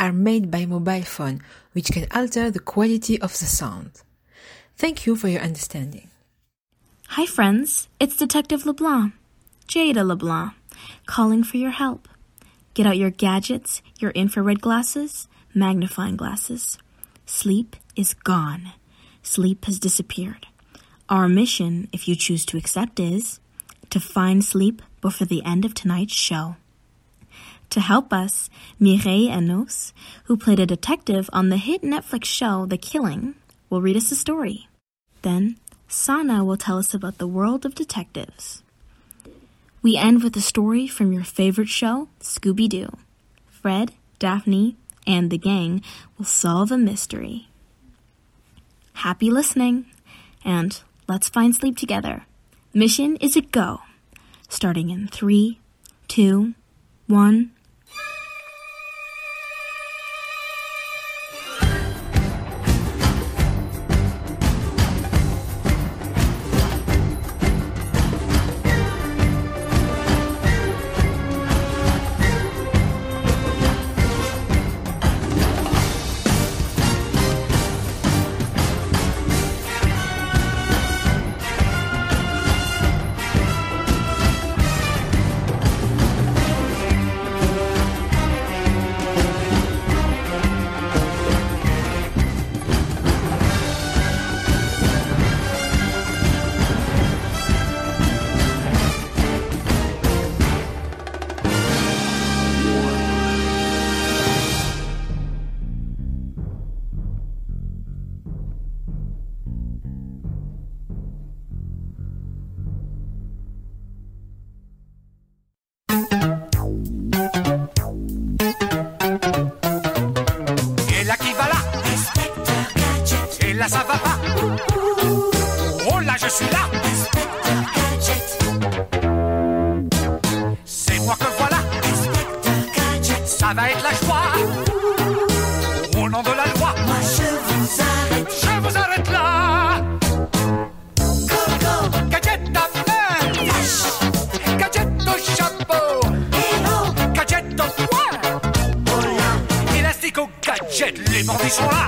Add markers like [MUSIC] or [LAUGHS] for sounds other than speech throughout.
are made by mobile phone, which can alter the quality of the sound. Thank you for your understanding. Hi, friends. It's Detective LeBlanc, Jada LeBlanc, calling for your help. Get out your gadgets, your infrared glasses, magnifying glasses. Sleep is gone. Sleep has disappeared. Our mission, if you choose to accept, is to find sleep before the end of tonight's show. To help us, Mireille Enos, who played a detective on the hit Netflix show The Killing, will read us a story. Then, Sana will tell us about the world of detectives. We end with a story from your favorite show, Scooby Doo. Fred, Daphne, and the gang will solve a mystery. Happy listening, and let's find sleep together. Mission is a go. Starting in three, two, one. Les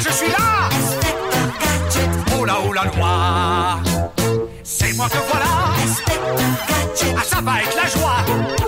je suis là. Oh oh la loi. C'est moi que voilà. Ah ça va être la joie.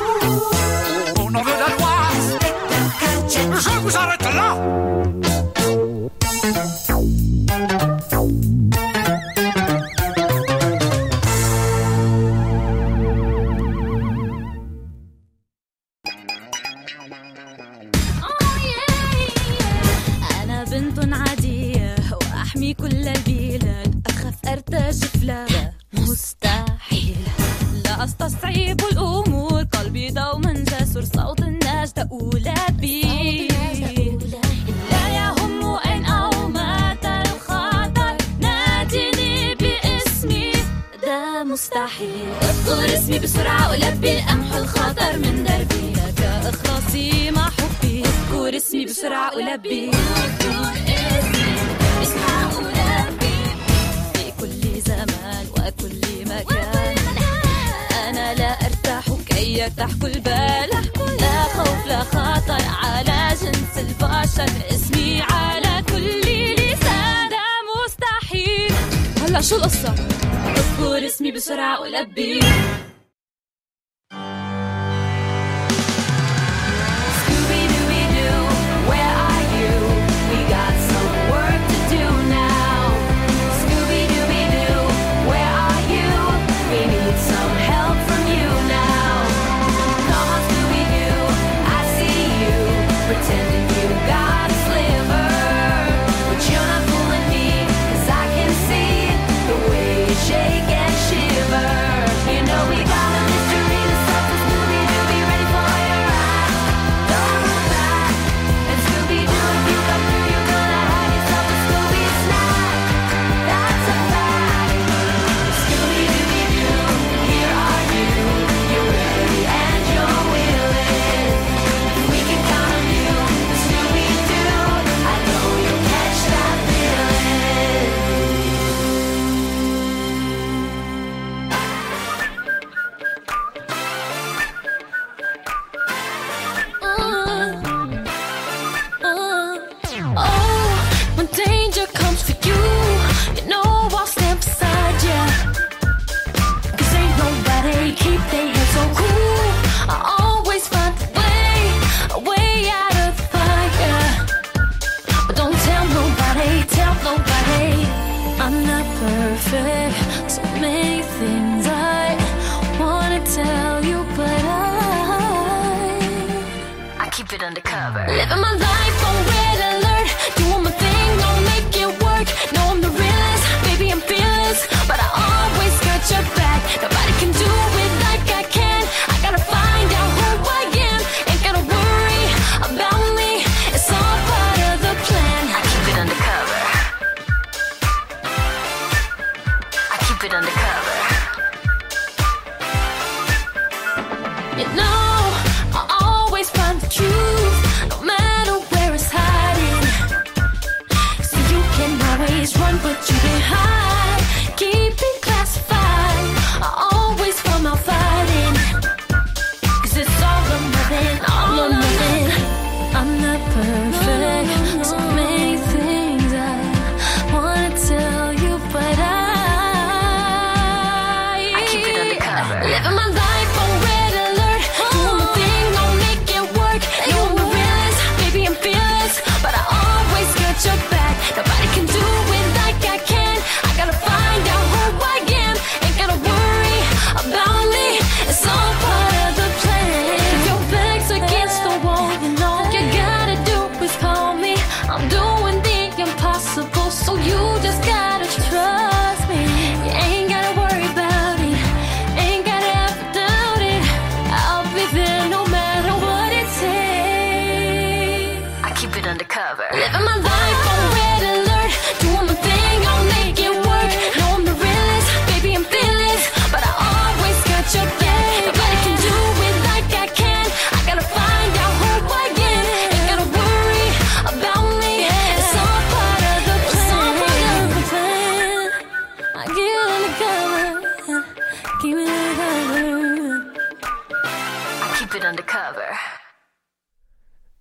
run, but you can hide.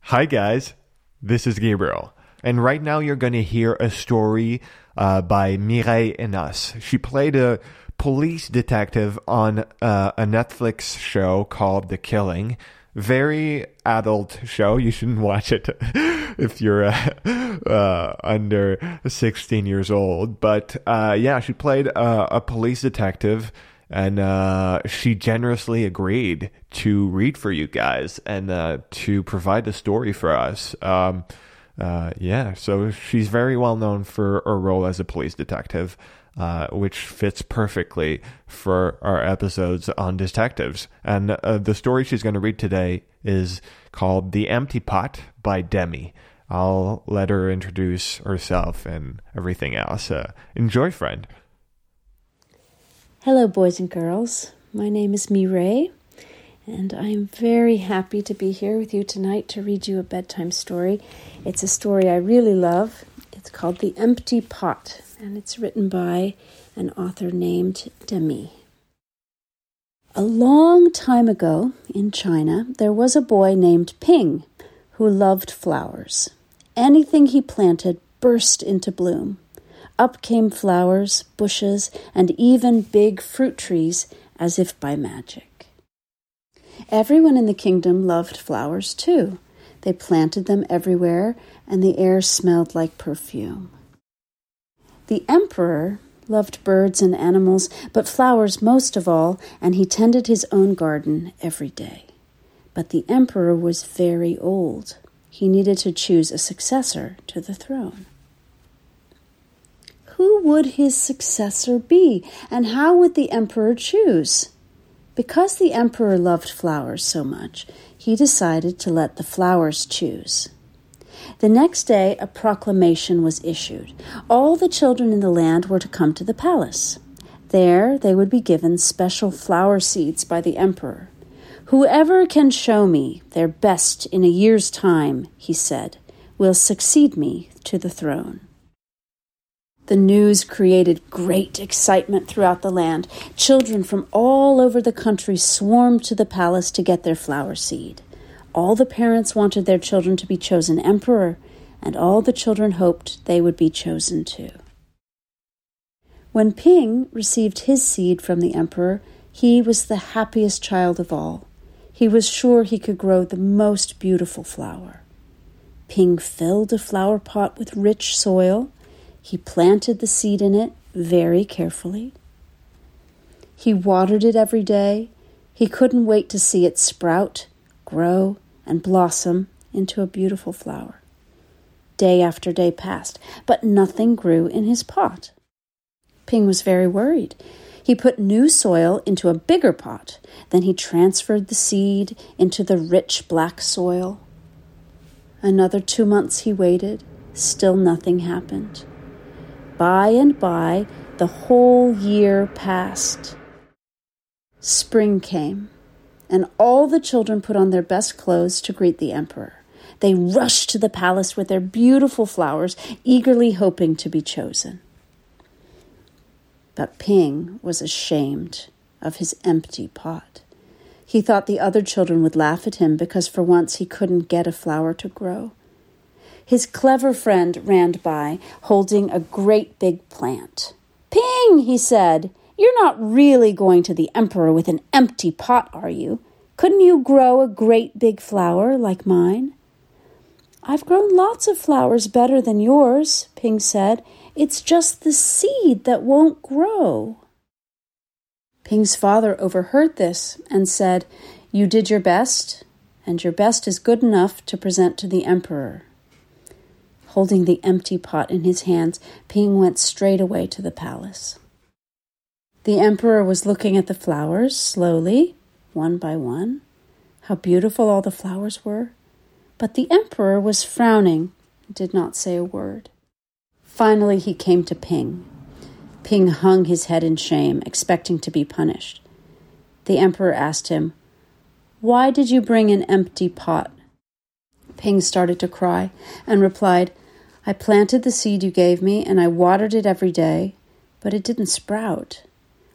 Hi, guys. This is Gabriel. And right now you're going to hear a story uh, by Mireille Enos. She played a police detective on uh, a Netflix show called The Killing. Very adult show. You shouldn't watch it [LAUGHS] if you're uh, [LAUGHS] uh, under 16 years old. But uh, yeah, she played a police detective and uh, she generously agreed to read for you guys and uh, to provide the story for us. Um, uh, yeah, so she's very well known for her role as a police detective, uh, which fits perfectly for our episodes on detectives. And uh, the story she's going to read today is called The Empty Pot by Demi. I'll let her introduce herself and everything else. Uh, enjoy, friend. Hello, boys and girls. My name is Mireille, and I am very happy to be here with you tonight to read you a bedtime story. It's a story I really love. It's called The Empty Pot, and it's written by an author named Demi. A long time ago in China, there was a boy named Ping who loved flowers. Anything he planted burst into bloom. Up came flowers, bushes, and even big fruit trees as if by magic. Everyone in the kingdom loved flowers too. They planted them everywhere, and the air smelled like perfume. The emperor loved birds and animals, but flowers most of all, and he tended his own garden every day. But the emperor was very old. He needed to choose a successor to the throne who would his successor be, and how would the emperor choose? Because the emperor loved flowers so much, he decided to let the flowers choose. The next day, a proclamation was issued. All the children in the land were to come to the palace. There, they would be given special flower seeds by the emperor. Whoever can show me their best in a year's time, he said, will succeed me to the throne. The news created great excitement throughout the land. Children from all over the country swarmed to the palace to get their flower seed. All the parents wanted their children to be chosen emperor, and all the children hoped they would be chosen too. When Ping received his seed from the emperor, he was the happiest child of all. He was sure he could grow the most beautiful flower. Ping filled a flower pot with rich soil he planted the seed in it very carefully. He watered it every day. He couldn't wait to see it sprout, grow, and blossom into a beautiful flower. Day after day passed, but nothing grew in his pot. Ping was very worried. He put new soil into a bigger pot. Then he transferred the seed into the rich black soil. Another two months he waited. Still nothing happened. By and by, the whole year passed. Spring came, and all the children put on their best clothes to greet the emperor. They rushed to the palace with their beautiful flowers, eagerly hoping to be chosen. But Ping was ashamed of his empty pot. He thought the other children would laugh at him because for once he couldn't get a flower to grow. His clever friend ran by, holding a great big plant. Ping, he said, you're not really going to the emperor with an empty pot, are you? Couldn't you grow a great big flower like mine? I've grown lots of flowers better than yours, Ping said. It's just the seed that won't grow. Ping's father overheard this and said, You did your best, and your best is good enough to present to the emperor. Holding the empty pot in his hands, Ping went straight away to the palace. The emperor was looking at the flowers slowly, one by one. How beautiful all the flowers were. But the emperor was frowning did not say a word. Finally, he came to Ping. Ping hung his head in shame, expecting to be punished. The emperor asked him, Why did you bring an empty pot? Ping started to cry and replied, I planted the seed you gave me and I watered it every day, but it didn't sprout.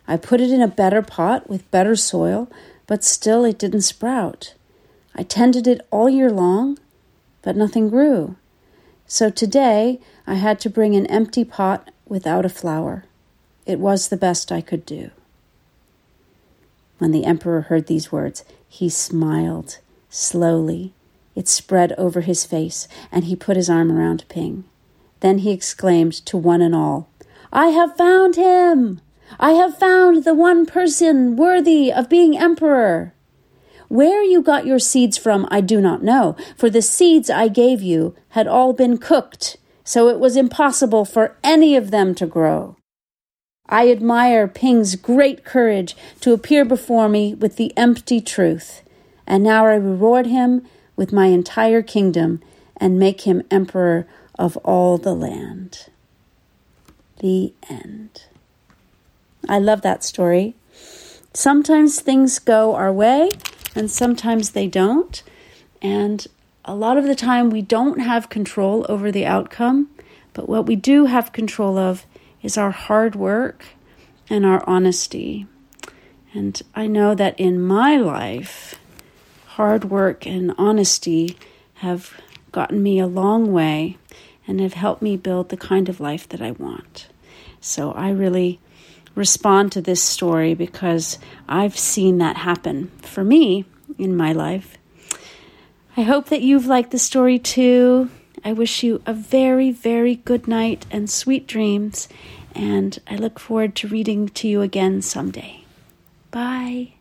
I put it in a better pot with better soil, but still it didn't sprout. I tended it all year long, but nothing grew. So today I had to bring an empty pot without a flower. It was the best I could do. When the emperor heard these words, he smiled slowly. It spread over his face, and he put his arm around Ping. Then he exclaimed to one and all, I have found him! I have found the one person worthy of being emperor. Where you got your seeds from, I do not know, for the seeds I gave you had all been cooked, so it was impossible for any of them to grow. I admire Ping's great courage to appear before me with the empty truth, and now I reward him with my entire kingdom and make him emperor of all the land. The end. I love that story. Sometimes things go our way and sometimes they don't. And a lot of the time we don't have control over the outcome, but what we do have control of is our hard work and our honesty. And I know that in my life, hard work and honesty have gotten me a long way and have helped me build the kind of life that I want. So I really respond to this story because I've seen that happen for me in my life. I hope that you've liked the story too. I wish you a very, very good night and sweet dreams, and I look forward to reading to you again someday. Bye.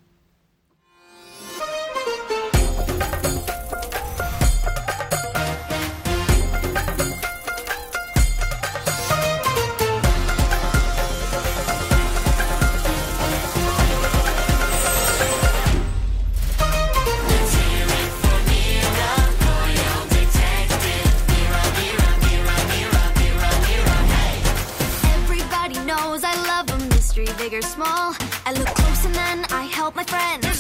Small. I look close and then I help my friend.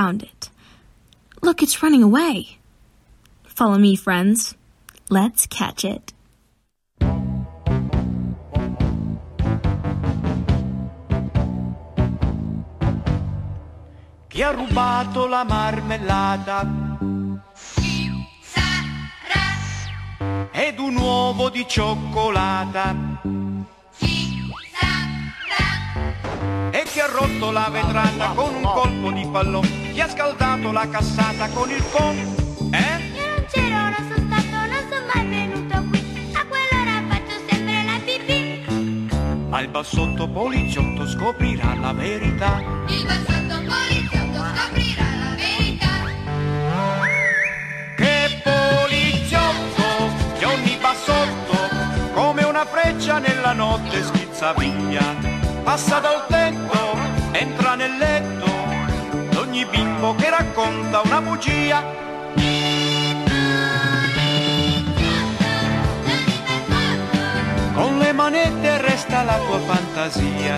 Found it. Look, it's running away. Follow me, friends. Let's catch it. Chi ha rubato la marmellata? Ed un uovo di cioccolata. E chi ha rotto la vetrata con un colpo di pallone? Chi ha scaldato la cassata con il con? Eh? Io non c'ero, non sono stato, non sono mai venuto qui. A quell'ora faccio sempre la pipì. Ma il bassotto poliziotto scoprirà la verità. Il bassotto poliziotto scoprirà la verità. Che poliziotto, Johnny Bassotto, come una freccia nella notte schizza via. Passa dal tetto, entra nel letto, d'ogni bimbo che racconta una bugia. Con le manette resta la tua fantasia,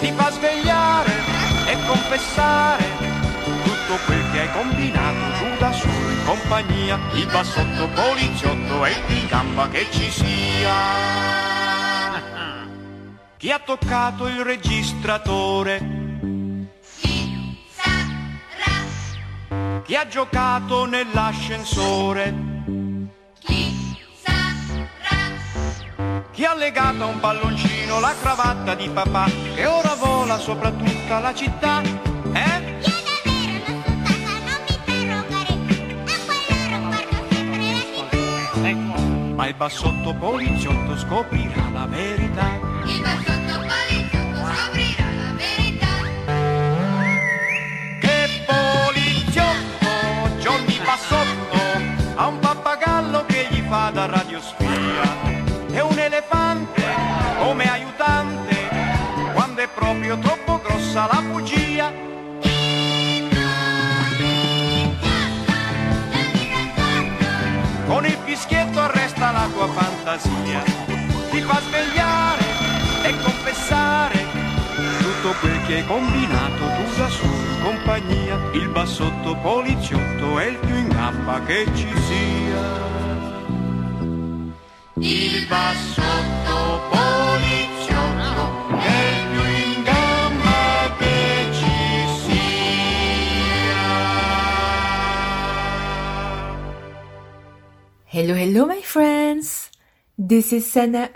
ti fa svegliare e confessare tutto quel che hai combinato giù da solo in compagnia. Il bassotto poliziotto è il gamba che ci sia. Chi ha toccato il registratore? Chi ha giocato nell'ascensore? Chi ha legato a un palloncino la cravatta di papà che ora vola sopra tutta la città? Eh? Ma il bassotto poliziotto scoprirà la verità. Ha un pappagallo che gli fa da radiospia. E un elefante come aiutante quando è proprio troppo grossa la bugia. Con il fischietto arresta la tua fantasia, ti fa svegliare e confessare tutto quel che hai combinato tu da solo compagnia. Il bassotto poliziotto è il più in gamba che ci sia. Il bassotto poliziotto è il più in gamba che ci sia. Hello, hello, my friends. This is Sana.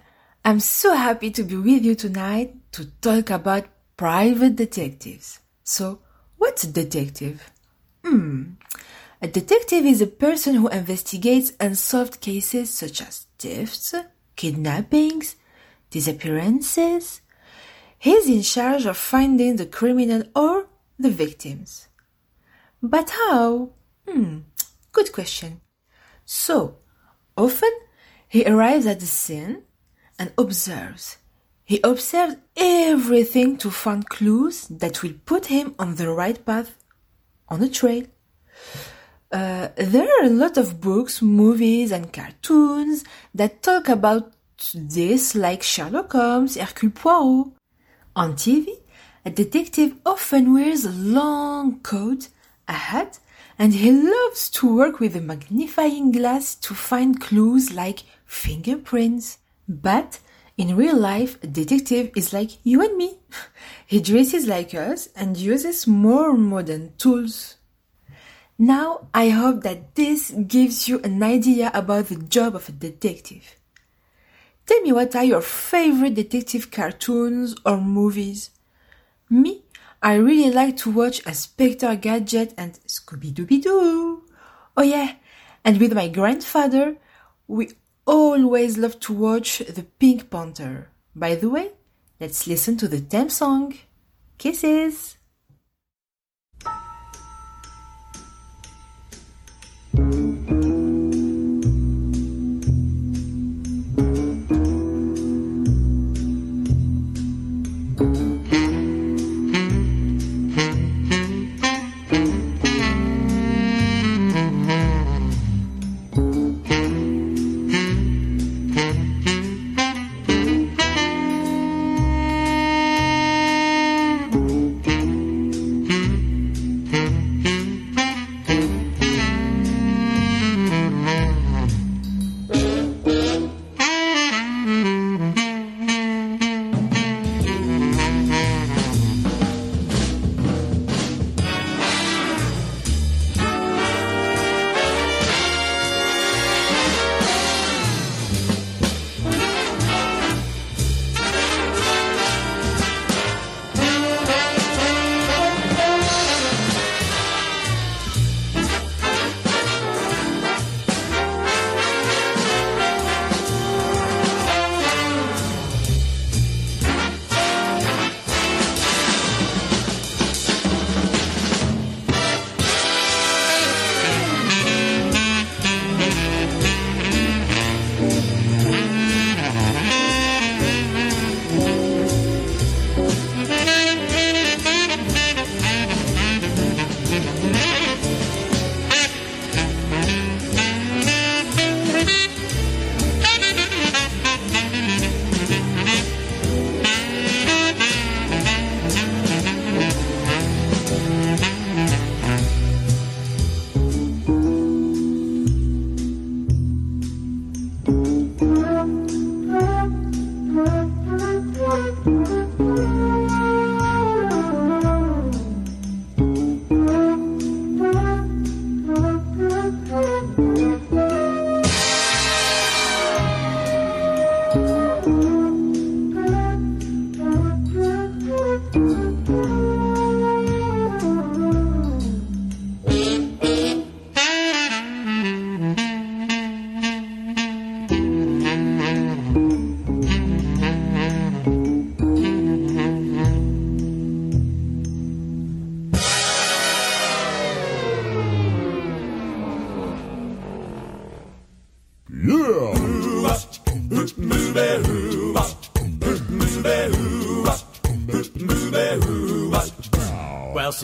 I'm so happy to be with you tonight to talk about private detectives. So, what's a detective? Hmm. A detective is a person who investigates unsolved cases such as thefts, kidnappings, disappearances. He's in charge of finding the criminal or the victims. But how? Hmm. Good question. So, often he arrives at the scene and observes. He observes everything to find clues that will put him on the right path, on a trail. Uh, there are a lot of books, movies, and cartoons that talk about this, like Sherlock Holmes, Hercule Poirot. On TV, a detective often wears a long coat, a hat, and he loves to work with a magnifying glass to find clues like fingerprints. But in real life, a detective is like you and me. [LAUGHS] He dresses like us and uses more modern tools. Now, I hope that this gives you an idea about the job of a detective. Tell me what are your favorite detective cartoons or movies? Me, I really like to watch Inspector Gadget and Scooby Dooby Doo. Oh yeah, and with my grandfather, we always love to watch The Pink Panther. By the way, let's listen to the theme song. Kisses!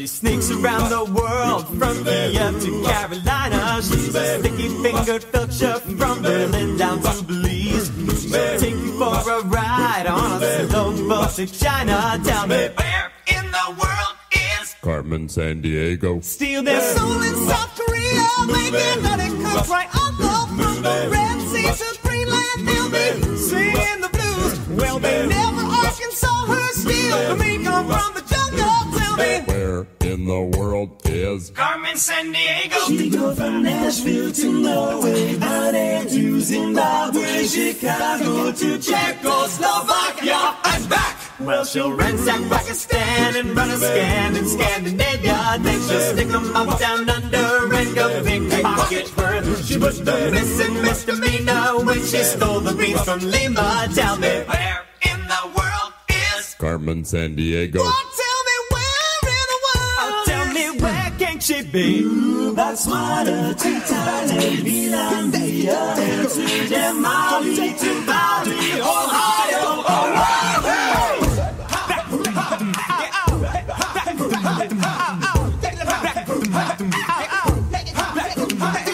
She sneaks around the world from Kiev to Carolina. She's a sticky fingered filcher from Berlin down to Belize. She'll take you for a ride on a slow boat to China. Tell me where in the world is Carmen Sandiego. Steal their soul in South Korea, making honey comes right the from the Red Sea to Greenland. They'll be singing the blues. Well, they never Arkansas her steal. Me come from the jungle. Tell me in the world is Carmen Sandiego. She go from Nashville to Norway, out there to Zimbabwe, Chicago to Czechoslovakia and back. Well, she'll ransack Pakistan and run a scan in Scandinavia. Then she'll stick 'em up down under and go big pocket birth. She was the missing misdemeanor when she stole the beans from Lima. Tell me where in the world is Carmen Sandiego. Tell where can she be? Botswana to Thailand, Finlandia, to Jamali, to Bali, Ohio, Ohio.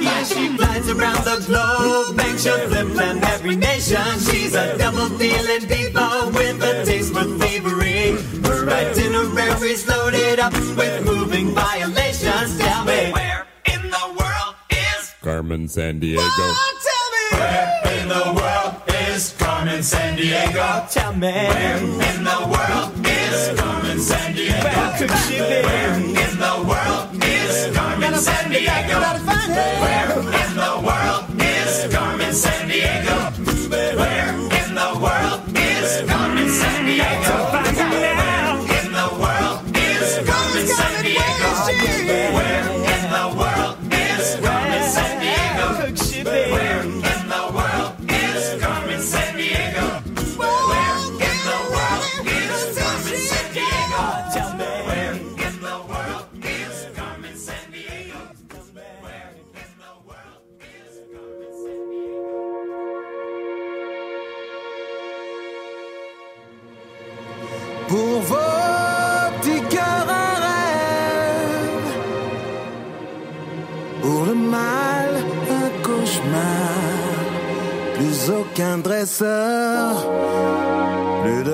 Yeah, she flies around the globe, makes you flip and every nation. She's a double dealing diva with a taste for thievery. Her itinerary's loaded up with moving violations. Tell me where in the world is Carmen Sandiego. Tell me where in the world is Carmen Sandiego. Tell me where in the world is Carmen Sandiego. Where could she be? Where in the world is Carmen Sandiego? Where in the world is Carmen Sandiego? Where in the world is Carmen Sandiego? Where in the world plus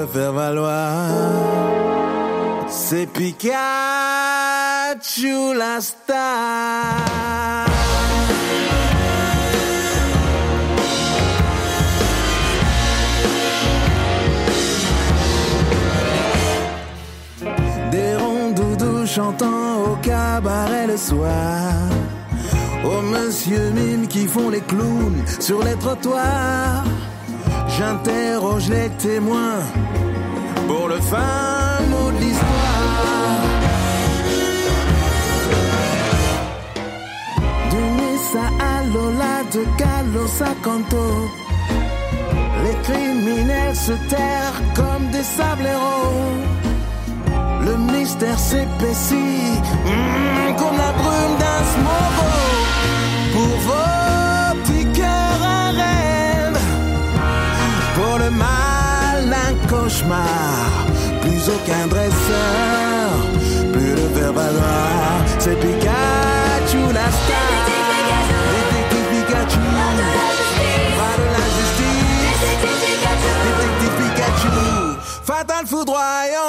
faire valoir. C'est Pikachu la star. Des ronds doudous chantant au cabaret le soir. Aux monsieur mime qui font les clowns sur les trottoirs. J'interroge les témoins pour le fin mot de l'histoire. Du Nissa à Lola, de Carlos à Canto. Les criminels se terrent comme des sableros. Le mystère s'épaissit mm, comme la brume d'un smogo. Pour vos petits cœurs un rêve, pour le mal cauchemar. Plus aucun dresseur, plus de faire valoir. C'est Pikachu la star. Détective Pikachu, la justice. Détective Pikachu, fatal foudroyant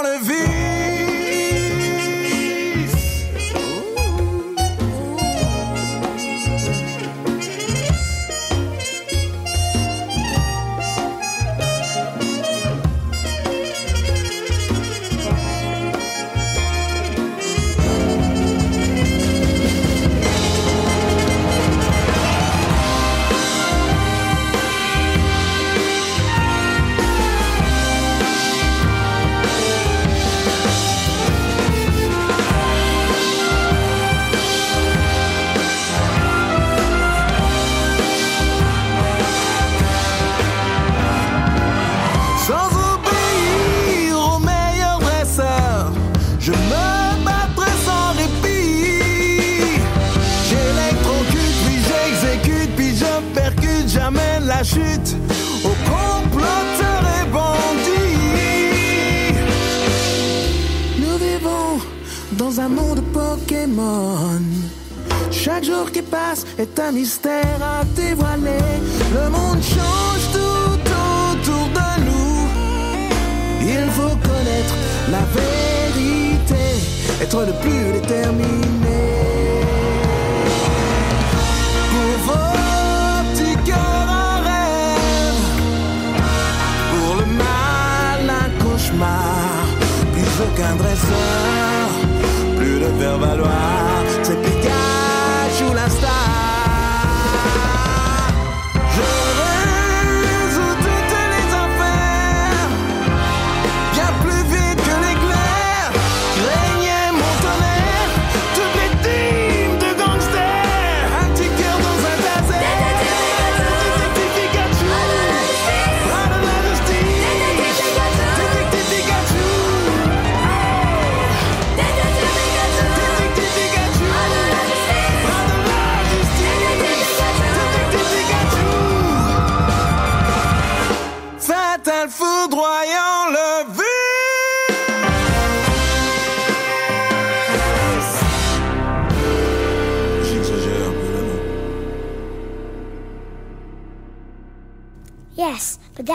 Chaque jour qui passe est un mystère à dévoiler. Le monde change tout autour de nous. Il faut connaître la vérité, être le plus déterminé. Pour vos petits cœurs un rêve, pour le mal un cauchemar. Plus aucun dresseur, faire valoir. C'est Pikachu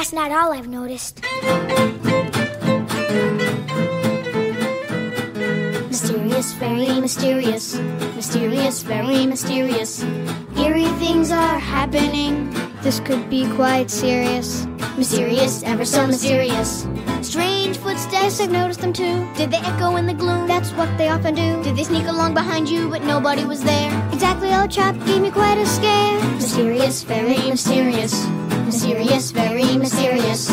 that's not all I've noticed. Mysterious, very mysterious. Mysterious, very mysterious. Eerie things are happening. This could be quite serious. Mysterious, ever so mysterious. Strange footsteps. I've noticed them too. Did they echo in the gloom? That's what they often do. Did they sneak along behind you, but nobody was there? Exactly, old chap gave me quite a scare. Mysterious, very mysterious. Mysterious, very mysterious.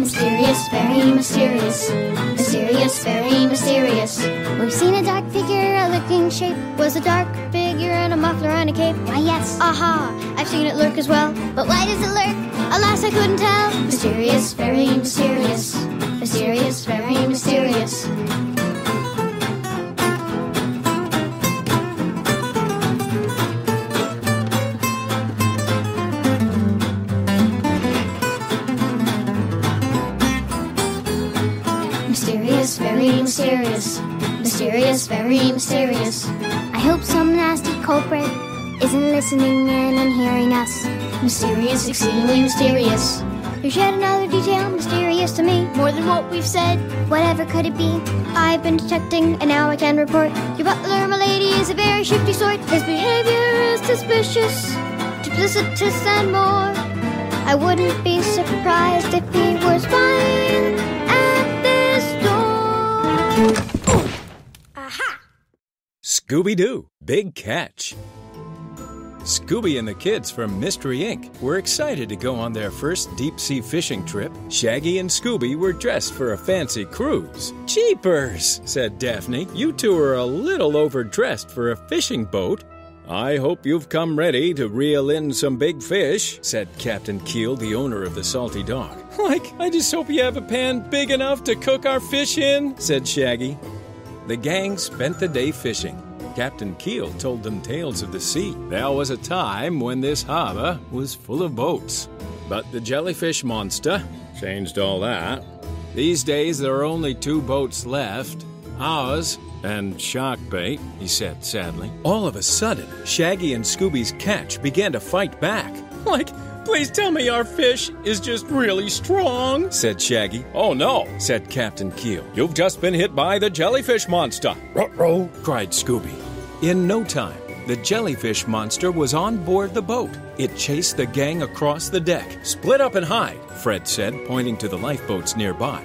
Mysterious, very mysterious. Mysterious, very mysterious. We've seen a dark figure, a lurking shape. Was a dark figure in a muffler and a cape. Why, yes. Aha, I've seen it lurk as well. But why does it lurk? Alas, I couldn't tell. Mysterious, very mysterious. Mysterious, very mysterious. Mysterious, mysterious. Very mysterious. I hope some nasty culprit isn't listening in and hearing us. Mysterious, exceedingly mysterious. There's yet another detail mysterious to me. More than what we've said. Whatever could it be? I've been detecting, and now I can report. Your butler, my lady, is a very shifty sort. His behavior is suspicious, duplicitous, and more. I wouldn't be surprised if he was spying Scooby Doo, big catch. Scooby and the kids from Mystery Inc. were excited to go on their first deep sea fishing trip. Shaggy and Scooby were dressed for a fancy cruise. Jeepers, said Daphne. You two are a little overdressed for a fishing boat. I hope you've come ready to reel in some big fish, said Captain Keel, the owner of the Salty Dog. [LAUGHS] Like, I just hope you have a pan big enough to cook our fish in, said Shaggy. The gang spent the day fishing. Captain Keel told them tales of the sea. There was a time when this harbor was full of boats. But the jellyfish monster changed all that. These days there are only two boats left ours and shark bait, he said sadly. All of a sudden, Shaggy and Scooby's catch began to fight back. [LAUGHS] Like, Please tell me our fish is just really strong, said Shaggy. Oh no, said Captain Keel. You've just been hit by the jellyfish monster. Ruh-roh, cried Scooby. In no time, the jellyfish monster was on board the boat. It chased the gang across the deck. Split up and hide, Fred said, pointing to the lifeboats nearby.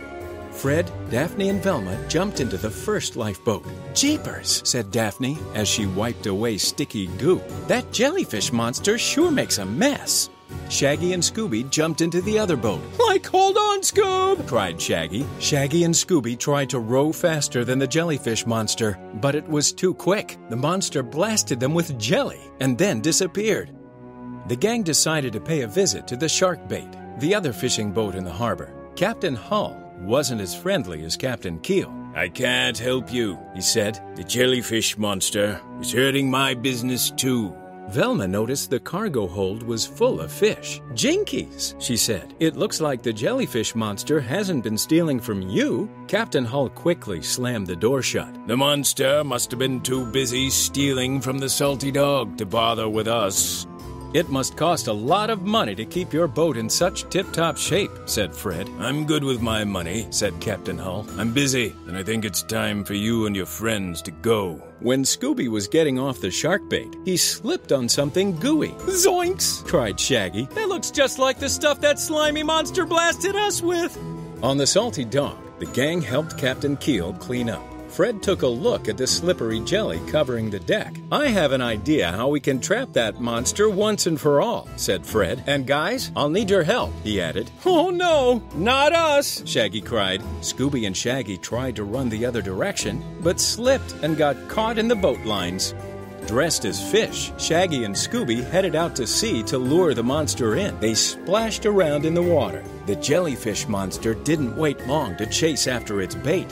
Fred, Daphne, and Velma jumped into the first lifeboat. Jeepers, said Daphne as she wiped away sticky goo. That jellyfish monster sure makes a mess. Shaggy and Scooby jumped into the other boat. Like, hold on, Scoob! cried Shaggy. Shaggy and Scooby tried to row faster than the jellyfish monster, but it was too quick. The monster blasted them with jelly and then disappeared. The gang decided to pay a visit to the shark bait, the other fishing boat in the harbor. Captain Hull wasn't as friendly as Captain Keel. I can't help you, he said. The jellyfish monster is hurting my business too. Velma noticed the cargo hold was full of fish. Jinkies, she said. It looks like the jellyfish monster hasn't been stealing from you. Captain Hull quickly slammed the door shut. The monster must have been too busy stealing from the salty dog to bother with us. It must cost a lot of money to keep your boat in such tip top shape, said Fred. I'm good with my money, said Captain Hull. I'm busy, and I think it's time for you and your friends to go. When Scooby was getting off the shark bait, he slipped on something gooey. Zoinks! cried Shaggy. That looks just like the stuff that slimy monster blasted us with. On the salty dog, the gang helped Captain Keel clean up. Fred took a look at the slippery jelly covering the deck. I have an idea how we can trap that monster once and for all, said Fred. And guys, I'll need your help, he added. [LAUGHS] Oh no, not us, Shaggy cried. Scooby and Shaggy tried to run the other direction, but slipped and got caught in the boat lines. Dressed as fish, Shaggy and Scooby headed out to sea to lure the monster in. They splashed around in the water. The jellyfish monster didn't wait long to chase after its bait.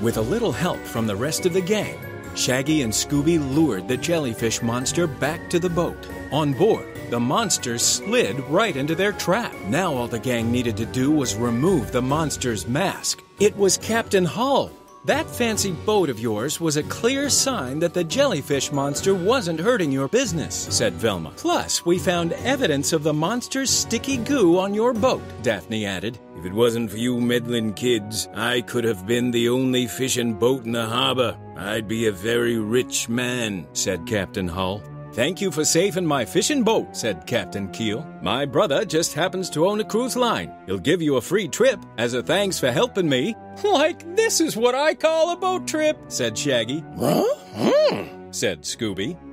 With a little help from the rest of the gang, Shaggy and Scooby lured the jellyfish monster back to the boat. On board, the monster slid right into their trap. Now all the gang needed to do was remove the monster's mask. It was Captain Hull. That fancy boat of yours was a clear sign that the jellyfish monster wasn't hurting your business, said Velma. Plus, we found evidence of the monster's sticky goo on your boat, Daphne added. If it wasn't for you meddling kids, I could have been the only fishing boat in the harbor. I'd be a very rich man, said Captain Hull. Thank you for saving my fishing boat, said Captain Keel. My brother just happens to own a cruise line. He'll give you a free trip as a thanks for helping me. [LAUGHS] Like, this is what I call a boat trip, said Shaggy. Huh? Hmm, said Scooby. Scooby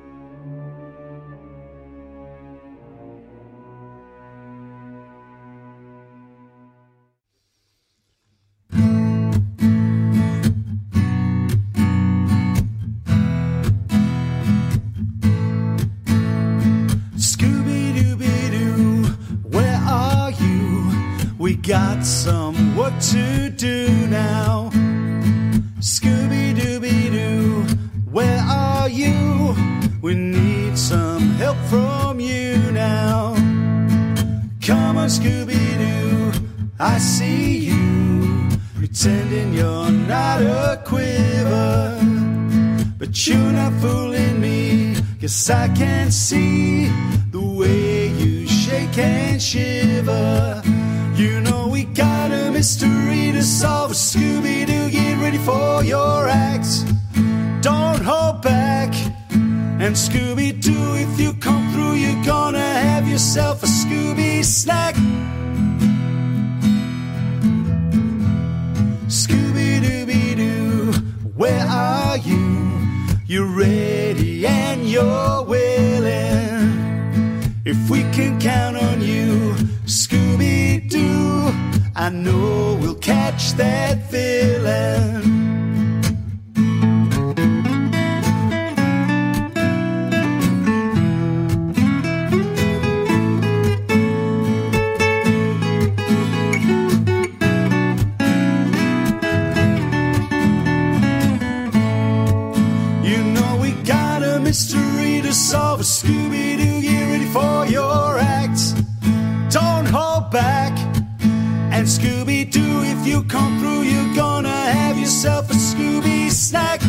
We got some work to do now. Scooby Dooby Doo, where are you? We need some help from you now. Come on, Scooby Doo, I see you. pretending you're not a quiver. But you're not fooling me, cause I can see the way you shake and shiver. Mystery to solve. Scooby Doo, get ready for your act. Don't hold back. And Scooby Doo, if you come through, you're gonna have yourself a Scooby snack. Scooby Dooby Doo, where are you? You're ready and you're willing. If we can count on I know we'll catch that villain. You know we got a mystery to solve. Scooby Doo, get ready for your Scooby Doo, if you come through, you're gonna have yourself a Scooby snack.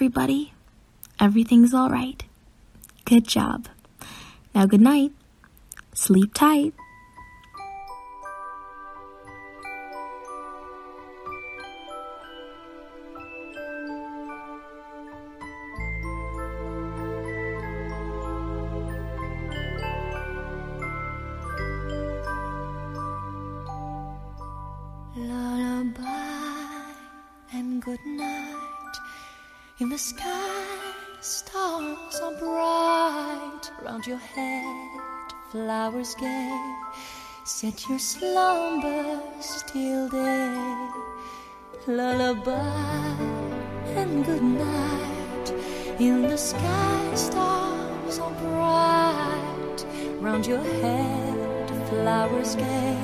Everybody. Everything's all right. Good job. Now, good night. Sleep tight. Set your slumber till day. Lullaby and good night. In the sky, stars are bright. Round your head, flowers gay.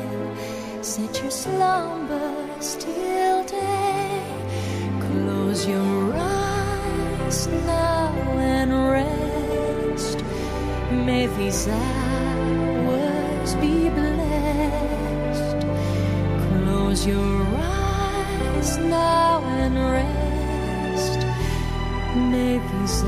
Set your slumber still day. Close your eyes now and rest. May these hours be blessed. Your eyes now and rest. May these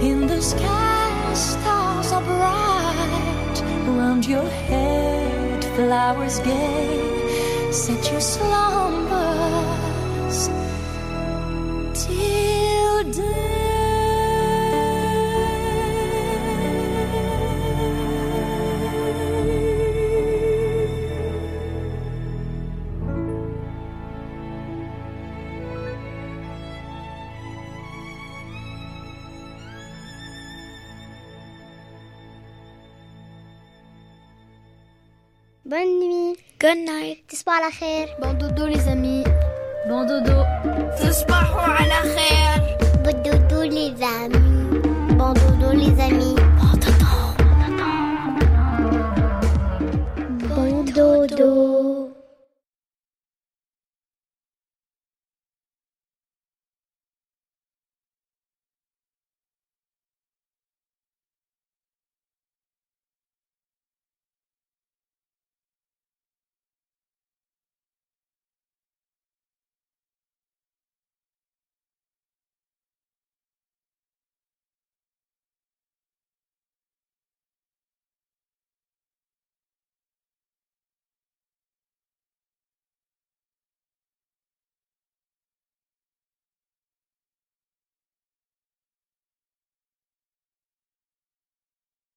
In the sky, stars are bright. Around your head, flowers gay. Set your slumbers Bon dodo les amis. Bon dodo.